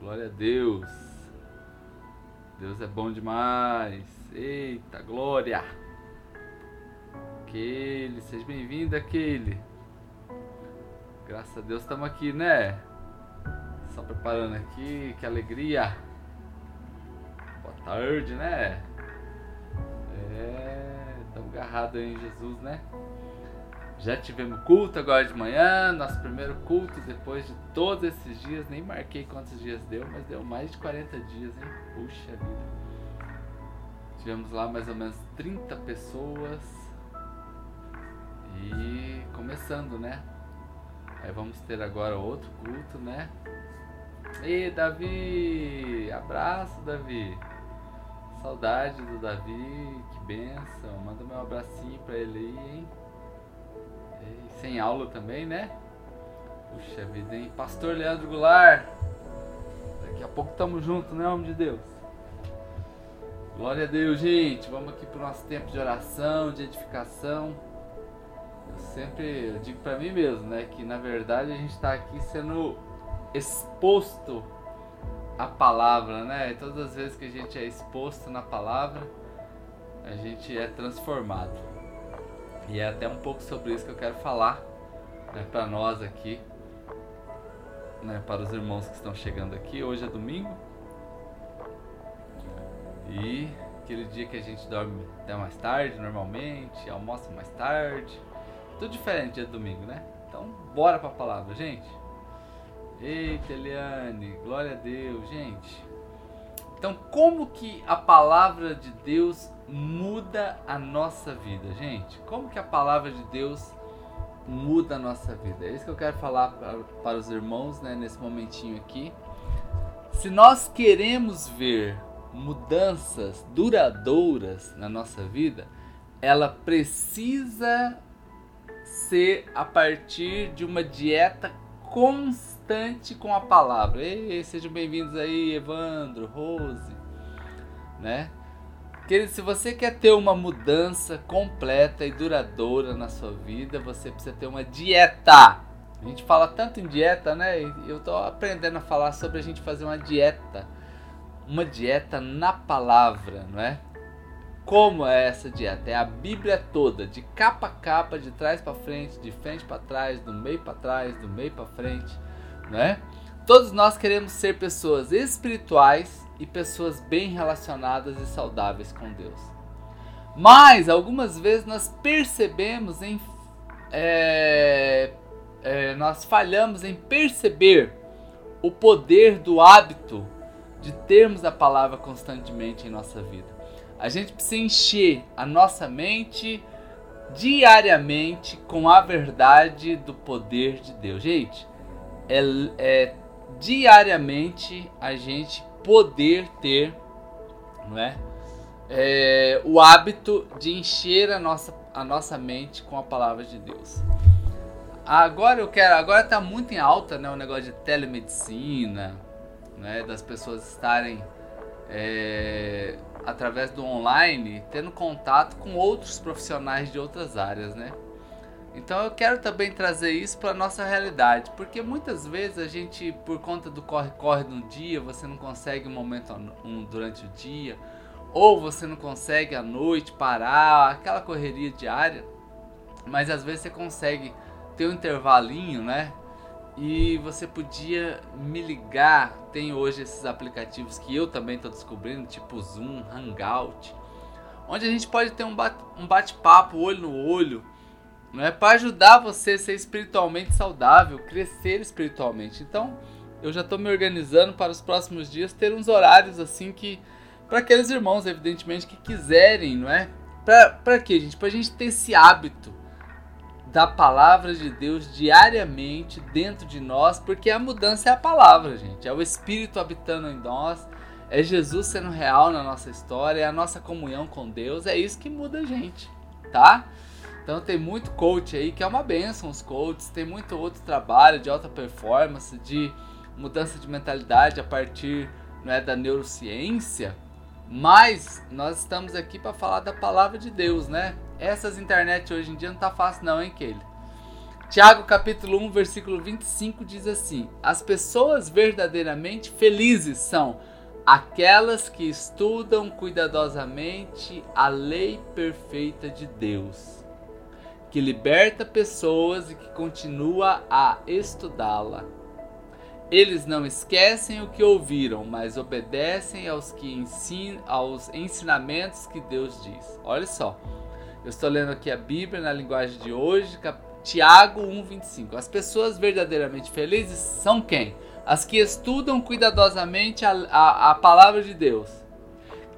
Glória a Deus. Deus é bom demais. Eita, glória. Aquele, seja bem-vindo, aquele. Graças a Deus estamos aqui, né? Só preparando aqui, que alegria. Boa tarde, né? É, estamos agarrados em Jesus, né? Já tivemos culto agora de manhã, nosso primeiro culto depois de todos esses dias. Nem marquei quantos dias deu, mas deu mais de 40 dias, hein? Puxa vida. Tivemos lá mais ou menos 30 pessoas. E começando, né? Aí vamos ter agora outro culto, né? E Davi! Abraço, Davi! Saudade do Davi, que benção. Manda meu abracinho pra ele aí, hein? Sem aula também, né? Puxa vida, hein? Pastor Leandro Goulart. Daqui a pouco estamos juntos, né, homem de Deus? Glória a Deus, gente. Vamos aqui para o nosso tempo de oração, de edificação. Eu sempre digo para mim mesmo, né, que na verdade a gente está aqui sendo exposto à palavra, né? E todas as vezes que a gente é exposto na palavra, a gente é transformado. E é até um pouco sobre isso que eu quero falar né, para nós aqui, né, para os irmãos que estão chegando aqui. Hoje é domingo e aquele dia que a gente dorme até mais tarde, normalmente, almoça mais tarde. Tudo diferente dia de domingo, né? Então, bora para a palavra, gente. Eita, Eliane, glória a Deus, gente. Então, como que a palavra de Deus muda a nossa vida, gente? Como que a palavra de Deus muda a nossa vida? É isso que eu quero falar para, os irmãos né, nesse momentinho aqui. Se nós queremos ver mudanças duradouras na nossa vida, ela precisa ser a partir de uma dieta constante com a palavra. Ei, sejam bem-vindos aí, Evandro, Rose, né? Querido, se você quer ter uma mudança completa e duradoura na sua vida, você precisa ter uma dieta. A gente fala tanto em dieta, né? Eu tô aprendendo a falar sobre a gente fazer uma dieta. Uma dieta na palavra, não é? Como é essa dieta? É a Bíblia toda, de capa a capa, de trás para frente, de frente para trás, do meio para trás, do meio para frente, né? Todos nós queremos ser pessoas espirituais e pessoas bem relacionadas e saudáveis com Deus. Mas algumas vezes nós percebemos em é, é, nós falhamos em perceber o poder do hábito de termos a palavra constantemente em nossa vida. A gente precisa encher a nossa mente diariamente com a verdade do poder de Deus. Gente, é, é diariamente a gente poder ter, não é? é? o hábito de encher a nossa, a nossa mente com a palavra de Deus. Agora eu quero, agora está muito em alta, né, o negócio de telemedicina, né, das pessoas estarem é, através do online, tendo contato com outros profissionais de outras áreas, né? Então eu quero também trazer isso para nossa realidade, porque muitas vezes a gente, por conta do corre-corre no dia, você não consegue um momento um, durante o dia, ou você não consegue à noite parar, aquela correria diária, mas às vezes você consegue ter um intervalinho, né? E você podia me ligar. Tem hoje esses aplicativos que eu também estou descobrindo, tipo Zoom, Hangout, onde a gente pode ter um bate-papo olho no olho, não é para ajudar você a ser espiritualmente saudável, crescer espiritualmente. Então, eu já estou me organizando para os próximos dias ter uns horários assim que para aqueles irmãos, evidentemente, que quiserem, não é? Para quê, gente? Para a gente ter esse hábito da palavra de Deus diariamente dentro de nós, porque a mudança é a palavra, gente. É o Espírito habitando em nós, é Jesus sendo real na nossa história, é a nossa comunhão com Deus, é isso que muda a gente, tá? Então tem muito coach aí que é uma benção os coaches, tem muito outro trabalho de alta performance, de mudança de mentalidade a partir não é, da neurociência, mas nós estamos aqui para falar da palavra de Deus, né? Essas internet hoje em dia não tá fácil não, hein, Kelly? Tiago capítulo 1, versículo 25 diz assim: As pessoas verdadeiramente felizes são aquelas que estudam cuidadosamente a lei perfeita de Deus, que liberta pessoas e que continua a estudá-la. Eles não esquecem o que ouviram, mas obedecem aos, que ensin aos ensinamentos que Deus diz. Olha só, eu estou lendo aqui a Bíblia na linguagem de hoje, Tiago 1,25. As pessoas verdadeiramente felizes são quem? As que estudam cuidadosamente a, a, a palavra de Deus,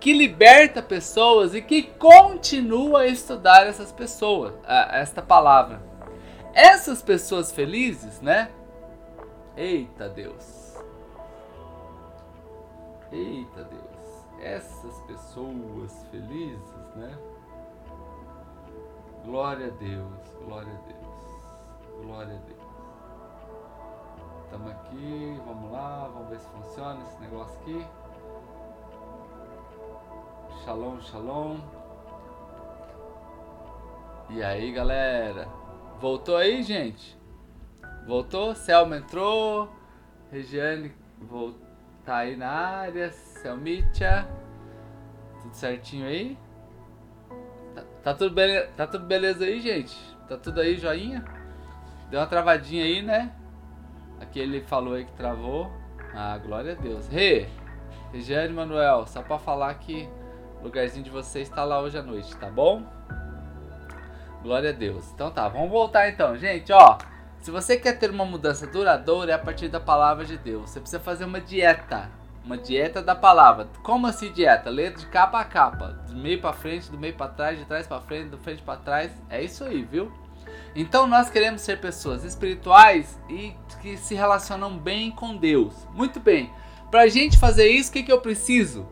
que liberta pessoas e que continua a estudar essas pessoas, esta palavra. Essas pessoas felizes, né? Eita Deus. Eita Deus. Essas pessoas felizes, né? Glória a Deus, glória a Deus, glória a Deus. Estamos aqui, vamos lá, vamos ver se funciona esse negócio aqui. Shalom, shalom. E aí, galera? Voltou aí, gente? Voltou, Selma entrou, Regiane tá aí na área, Selmitia, tudo certinho aí? Tá, tá, tudo beleza, tá tudo beleza aí, gente? Tá tudo aí, joinha? Deu uma travadinha aí, né? Aqui ele falou aí que travou. Ah, glória a Deus. Rê, Regiane Manuel, só pra falar que o lugarzinho de vocês está lá hoje à noite, tá bom? Glória a Deus. Então tá, vamos voltar então, gente, ó. Se você quer ter uma mudança duradoura, é a partir da palavra de Deus. Você precisa fazer uma dieta. Uma dieta da palavra. Como assim dieta? Ler de capa a capa. Do meio para frente, do meio para trás, de trás para frente, do frente para trás. É isso aí, viu? Então nós queremos ser pessoas espirituais e que se relacionam bem com Deus. Muito bem. Para a gente fazer isso, o que, que eu preciso?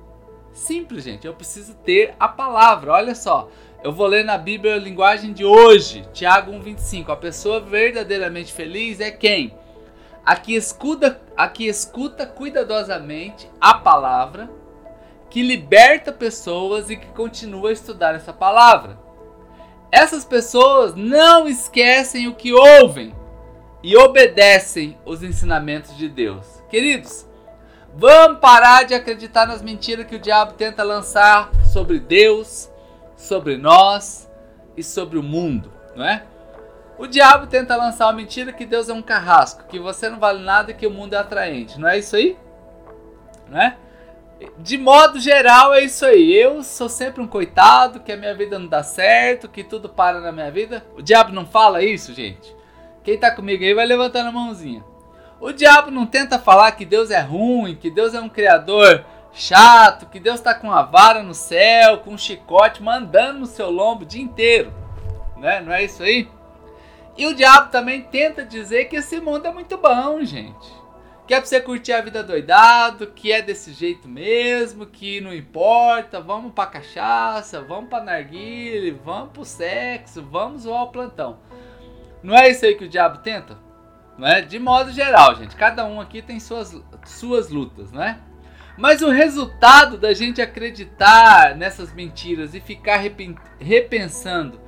Simples, gente. Eu preciso ter a palavra. Olha só. Eu vou ler na Bíblia a linguagem de hoje, Tiago 1,25. A pessoa verdadeiramente feliz é quem? A que, escuta, a que escuta cuidadosamente a palavra, que liberta pessoas e que continua a estudar essa palavra. Essas pessoas não esquecem o que ouvem e obedecem os ensinamentos de Deus. Queridos, vamos parar de acreditar nas mentiras que o diabo tenta lançar sobre Deus sobre nós e sobre o mundo, não é? O diabo tenta lançar uma mentira que Deus é um carrasco, que você não vale nada e que o mundo é atraente, não é isso aí? Não é? De modo geral é isso aí. Eu sou sempre um coitado, que a minha vida não dá certo, que tudo para na minha vida. O diabo não fala isso, gente. Quem tá comigo aí vai levantando a mãozinha. O diabo não tenta falar que Deus é ruim, que Deus é um criador chato, que Deus está com a vara no céu, com um chicote, mandando no seu lombo o dia inteiro. Né? Não é isso aí? E o diabo também tenta dizer que esse mundo é muito bom, gente. Que é pra você curtir a vida doidado, que é desse jeito mesmo, que não importa, vamos pra cachaça, vamos pra narguile, vamos pro sexo, vamos zoar o plantão. Não é isso aí que o diabo tenta? Não é? De modo geral, gente. Cada um aqui tem suas, suas lutas, não é? Mas o resultado da gente acreditar nessas mentiras e ficar repensando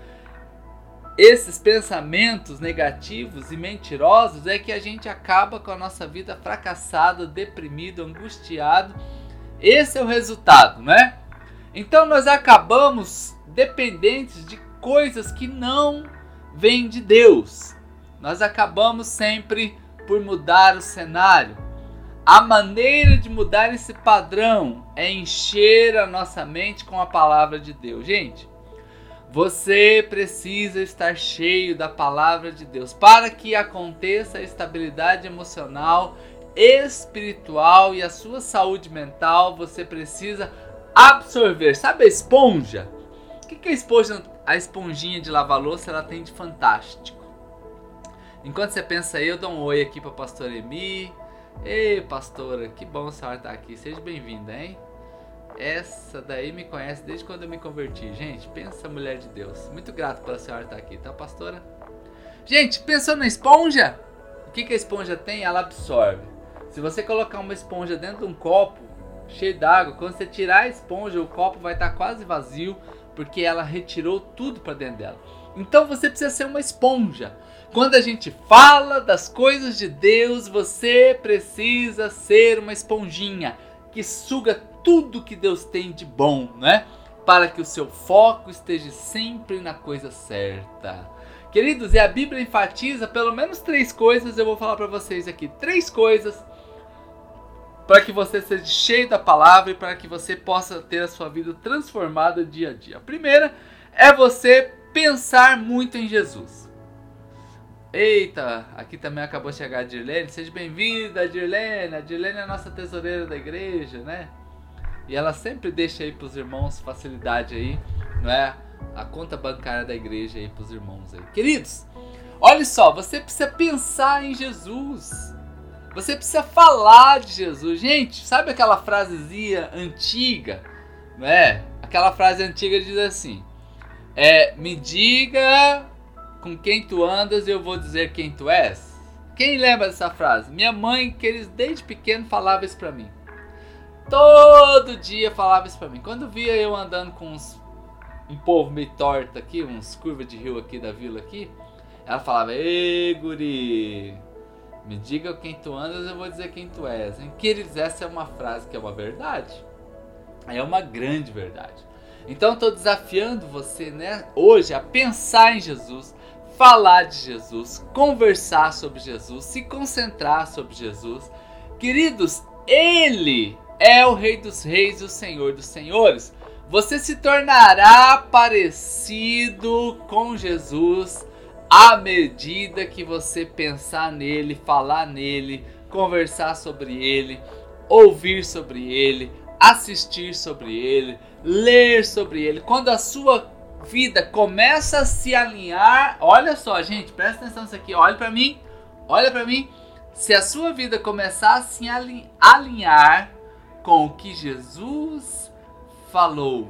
esses pensamentos negativos e mentirosos é que a gente acaba com a nossa vida fracassada, deprimido, angustiado. Esse é o resultado, né? Então nós acabamos dependentes de coisas que não vêm de Deus. Nós acabamos sempre por mudar o cenário. A maneira de mudar esse padrão é encher a nossa mente com a palavra de Deus. Gente, você precisa estar cheio da palavra de Deus para que aconteça a estabilidade emocional, espiritual e a sua saúde mental. Você precisa absorver. Sabe a esponja? O que, a esponja, a esponjinha de lavar louça ela tem de fantástico? Enquanto você pensa aí, eu dou um oi aqui para a pastora Emi Ei, pastora, que bom a senhora estar aqui. Seja bem-vinda, hein? Essa daí me conhece desde quando eu me converti. Gente, pensa mulher de Deus. Muito grato pela senhora estar aqui, tá, pastora? Gente, pensou na esponja? O que, que a esponja tem? Ela absorve. Se você colocar uma esponja dentro de um copo cheio d'água, quando você tirar a esponja, o copo vai estar quase vazio, porque ela retirou tudo para dentro dela. Então você precisa ser uma esponja. Quando a gente fala das coisas de Deus, você precisa ser uma esponjinha que suga tudo que Deus tem de bom, né? Para que o seu foco esteja sempre na coisa certa. Queridos, e a Bíblia enfatiza pelo menos três coisas, eu vou falar para vocês aqui. Três coisas para que você seja cheio da palavra e para que você possa ter a sua vida transformada dia a dia. A primeira é você pensar muito em Jesus. Eita, aqui também acabou de chegar a Dirlene. Seja bem-vinda, Dirlene. A Dirlene é a nossa tesoureira da igreja, né? E ela sempre deixa aí para os irmãos facilidade aí, não é? A conta bancária da igreja aí para os irmãos aí. Queridos, olha só, você precisa pensar em Jesus. Você precisa falar de Jesus. Gente, sabe aquela frasezinha antiga? Não é? Aquela frase antiga diz assim: é, Me diga com quem tu andas e eu vou dizer quem tu és. Quem lembra dessa frase? Minha mãe, que eles desde pequeno falava isso pra mim. Todo dia falava isso pra mim. Quando via eu andando com uns, um povo meio torto aqui, uns curvas de rio aqui da vila aqui, ela falava: Ei, guri, me diga quem tu andas, eu vou dizer quem tu és. Hein? Queridos, essa é uma frase que é uma verdade. É uma grande verdade. Então estou desafiando você, né, hoje a pensar em Jesus, falar de Jesus, conversar sobre Jesus, se concentrar sobre Jesus. Queridos, ele é o Rei dos Reis e o Senhor dos Senhores. Você se tornará parecido com Jesus à medida que você pensar nele, falar nele, conversar sobre ele, ouvir sobre ele, assistir sobre ele, ler sobre ele. Quando a sua vida começa a se alinhar, olha só, gente, presta atenção nisso aqui, olha para mim, olha para mim. Se a sua vida começar a se alinhar com o que Jesus falou,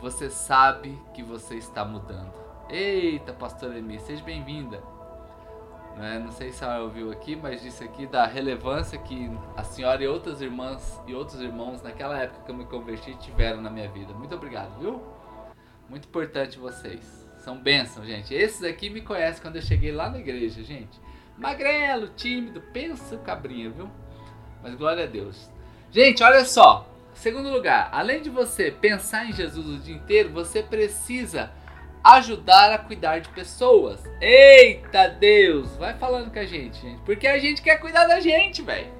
você sabe que você está mudando. Eita, pastora Emi, seja bem-vinda. Né? Não sei se ela ouviu aqui, mas disse aqui da relevância que a senhora e outras irmãs e outros irmãos naquela época que eu me converti tiveram na minha vida. Muito obrigado, viu? Muito importante vocês. São bênçãos, gente. Esses aqui me conhecem quando eu cheguei lá na igreja, gente. Magrelo, tímido, pensa o cabrinho, viu? Mas glória a Deus. Gente, olha só. Segundo lugar, além de você pensar em Jesus o dia inteiro, você precisa ajudar a cuidar de pessoas. Eita Deus! Vai falando com a gente, gente. Porque a gente quer cuidar da gente, velho.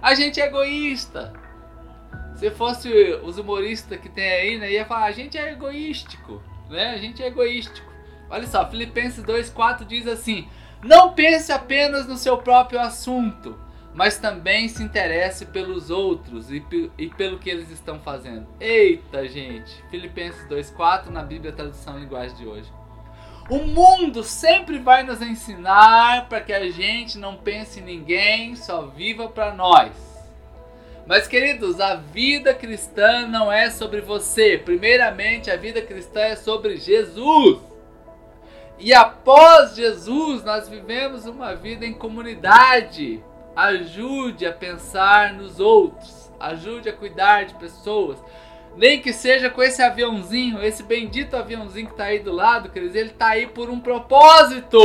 A gente é egoísta. Se fosse os humoristas que tem aí, né, ia falar, a gente é egoístico, né? A gente é egoístico. Olha só, Filipenses 2:4 diz assim: "Não pense apenas no seu próprio assunto, mas também se interesse pelos outros e, e pelo que eles estão fazendo. Eita, gente! Filipenses 2,4 na Bíblia Tradução Linguagem de hoje. O mundo sempre vai nos ensinar para que a gente não pense em ninguém, só viva para nós. Mas, queridos, a vida cristã não é sobre você. Primeiramente, a vida cristã é sobre Jesus. E após Jesus, nós vivemos uma vida em comunidade ajude a pensar nos outros, ajude a cuidar de pessoas. Nem que seja com esse aviãozinho, esse bendito aviãozinho que está aí do lado, quer dizer, ele está aí por um propósito,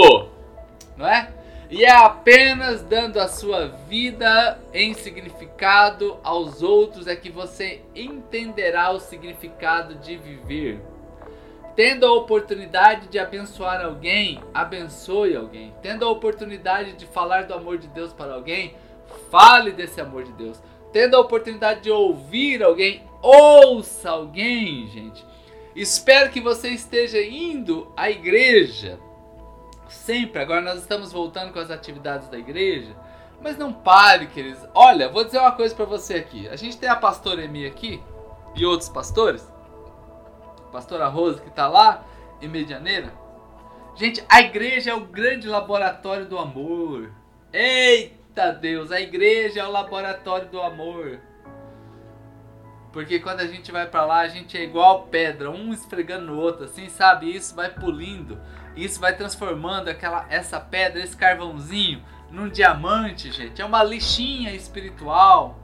não é? E é apenas dando a sua vida em significado aos outros é que você entenderá o significado de viver. Tendo a oportunidade de abençoar alguém, abençoe alguém. Tendo a oportunidade de falar do amor de Deus para alguém, fale desse amor de Deus. Tendo a oportunidade de ouvir alguém, ouça alguém, gente. Espero que você esteja indo à igreja sempre. Agora nós estamos voltando com as atividades da igreja. Mas não pare, queridos. Olha, vou dizer uma coisa para você aqui. A gente tem a pastora Emi aqui e outros pastores pastora Rosa que está lá em Medianeira. Gente, a igreja é o grande laboratório do amor. Eita Deus, a igreja é o laboratório do amor. Porque quando a gente vai para lá, a gente é igual pedra, um esfregando no outro, assim, sabe? Isso vai pulindo, isso vai transformando aquela essa pedra, esse carvãozinho, num diamante, gente. É uma lixinha espiritual.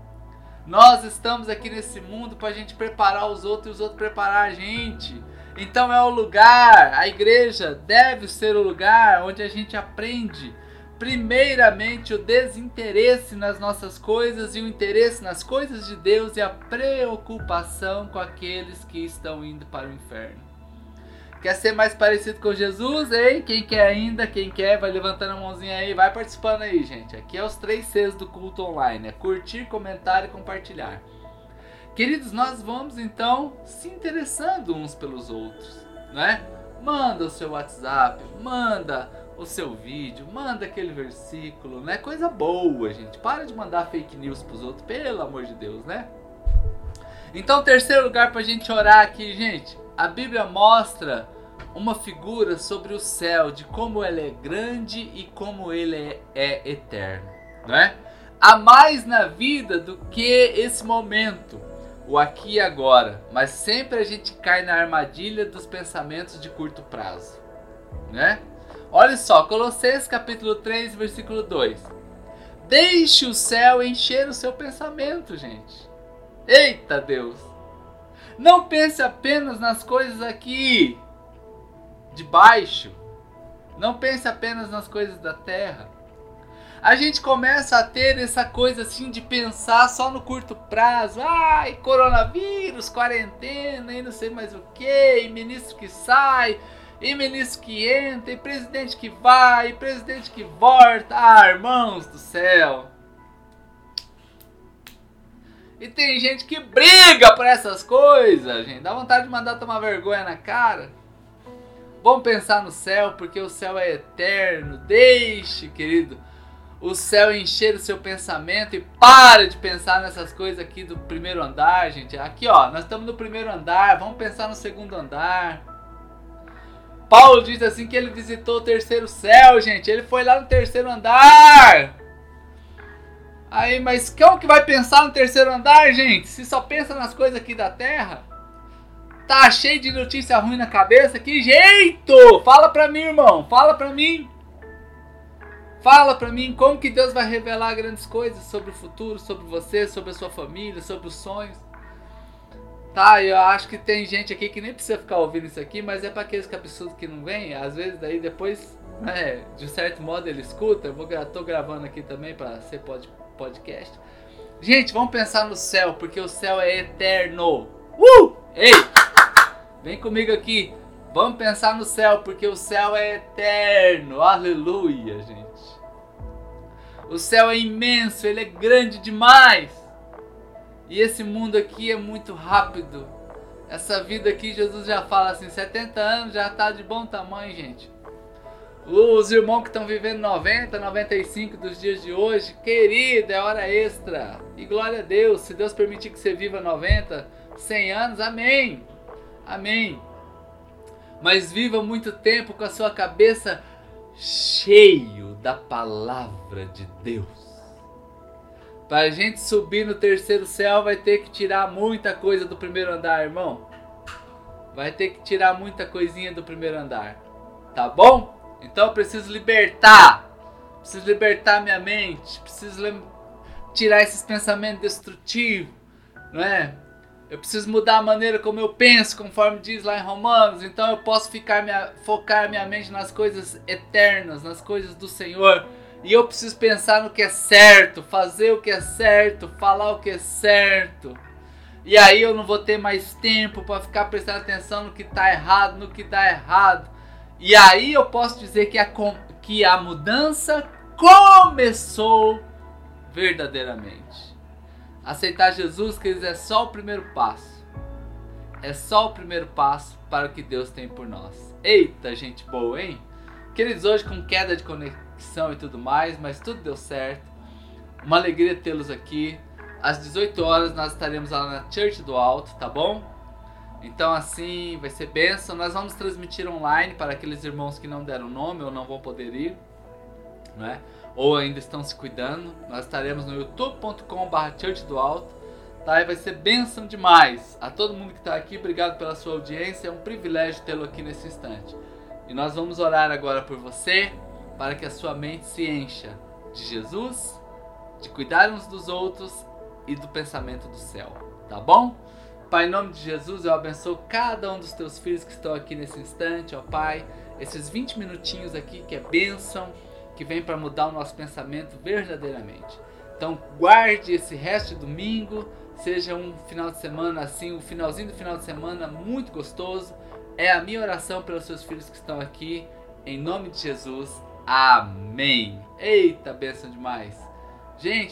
Nós estamos aqui nesse mundo para a gente preparar os outros e os outros preparar a gente. Então é o lugar, a igreja deve ser o lugar onde a gente aprende primeiramente o desinteresse nas nossas coisas e o interesse nas coisas de Deus e a preocupação com aqueles que estão indo para o inferno. Quer ser mais parecido com Jesus, hein? Quem quer ainda, quem quer, vai levantando a mãozinha aí, vai participando aí, gente. Aqui é os três Cs do culto online: é curtir, comentar e compartilhar. Queridos, nós vamos então se interessando uns pelos outros, né? Manda o seu WhatsApp, manda o seu vídeo, manda aquele versículo, né? Coisa boa, gente. Para de mandar fake news pros outros, pelo amor de Deus, né? Então, terceiro lugar pra gente orar aqui, gente. A Bíblia mostra uma figura sobre o céu, de como ele é grande e como ele é, é eterno, não é? Há mais na vida do que esse momento, o aqui e agora, mas sempre a gente cai na armadilha dos pensamentos de curto prazo, né? Olha só, Colossenses capítulo 3, versículo 2. Deixe o céu encher o seu pensamento, gente. Eita Deus! Não pense apenas nas coisas aqui de baixo. Não pense apenas nas coisas da terra. A gente começa a ter essa coisa assim de pensar só no curto prazo. Ai, coronavírus, quarentena e não sei mais o que, e ministro que sai, e ministro que entra, e presidente que vai, e presidente que volta. Ah, irmãos do céu. E tem gente que briga por essas coisas, gente. Dá vontade de mandar tomar vergonha na cara. Vamos pensar no céu, porque o céu é eterno. Deixe, querido, o céu encher o seu pensamento e para de pensar nessas coisas aqui do primeiro andar, gente. Aqui, ó, nós estamos no primeiro andar, vamos pensar no segundo andar. Paulo diz assim que ele visitou o terceiro céu, gente. Ele foi lá no terceiro andar. Aí, mas como que vai pensar no terceiro andar, gente? Se só pensa nas coisas aqui da terra? Tá cheio de notícia ruim na cabeça? Que jeito! Fala pra mim, irmão. Fala pra mim. Fala pra mim como que Deus vai revelar grandes coisas sobre o futuro, sobre você, sobre a sua família, sobre os sonhos. Tá, eu acho que tem gente aqui que nem precisa ficar ouvindo isso aqui, mas é para aqueles absurdo que não vem. Às vezes daí depois, né, de certo modo ele escuta. Eu vou, tô gravando aqui também para ser pod, podcast. Gente, vamos pensar no céu, porque o céu é eterno. Uh! Ei! Vem comigo aqui. Vamos pensar no céu, porque o céu é eterno. Aleluia, gente. O céu é imenso, ele é grande demais. E esse mundo aqui é muito rápido. Essa vida aqui, Jesus já fala assim: 70 anos já está de bom tamanho, gente. Os irmãos que estão vivendo 90, 95 dos dias de hoje, querido, é hora extra. E glória a Deus, se Deus permitir que você viva 90, 100 anos, amém. Amém. Mas viva muito tempo com a sua cabeça cheio da palavra de Deus. Para a gente subir no terceiro céu, vai ter que tirar muita coisa do primeiro andar, irmão. Vai ter que tirar muita coisinha do primeiro andar. Tá bom? Então eu preciso libertar. Preciso libertar minha mente. Preciso tirar esses pensamentos destrutivos. Não é? Eu preciso mudar a maneira como eu penso, conforme diz lá em Romanos. Então eu posso ficar minha, focar minha mente nas coisas eternas, nas coisas do Senhor e eu preciso pensar no que é certo, fazer o que é certo, falar o que é certo. E aí eu não vou ter mais tempo para ficar prestando atenção no que está errado, no que dá errado. E aí eu posso dizer que a, que a mudança começou verdadeiramente. Aceitar Jesus, queridos, é só o primeiro passo. É só o primeiro passo para o que Deus tem por nós. Eita, gente boa, hein? Queridos, hoje com queda de conexão e tudo mais, mas tudo deu certo. Uma alegria tê-los aqui. Às 18 horas nós estaremos lá na Church do Alto, tá bom? Então assim, vai ser benção. Nós vamos transmitir online para aqueles irmãos que não deram nome ou não vão poder ir, né? Ou ainda estão se cuidando. Nós estaremos no youtube.com/church do Alto. Tá? E vai ser bênção demais. A todo mundo que está aqui, obrigado pela sua audiência. É um privilégio tê-lo aqui nesse instante. E nós vamos orar agora por você, para que a sua mente se encha de Jesus, de cuidar uns dos outros e do pensamento do céu, tá bom? Pai, em nome de Jesus, eu abençoo cada um dos teus filhos que estão aqui nesse instante, ó Pai. Esses 20 minutinhos aqui que é bênção, que vem para mudar o nosso pensamento verdadeiramente. Então, guarde esse resto de domingo, seja um final de semana assim, um finalzinho do final de semana muito gostoso. É a minha oração pelos seus filhos que estão aqui, em nome de Jesus. Amém. Eita, bênção demais. Gente,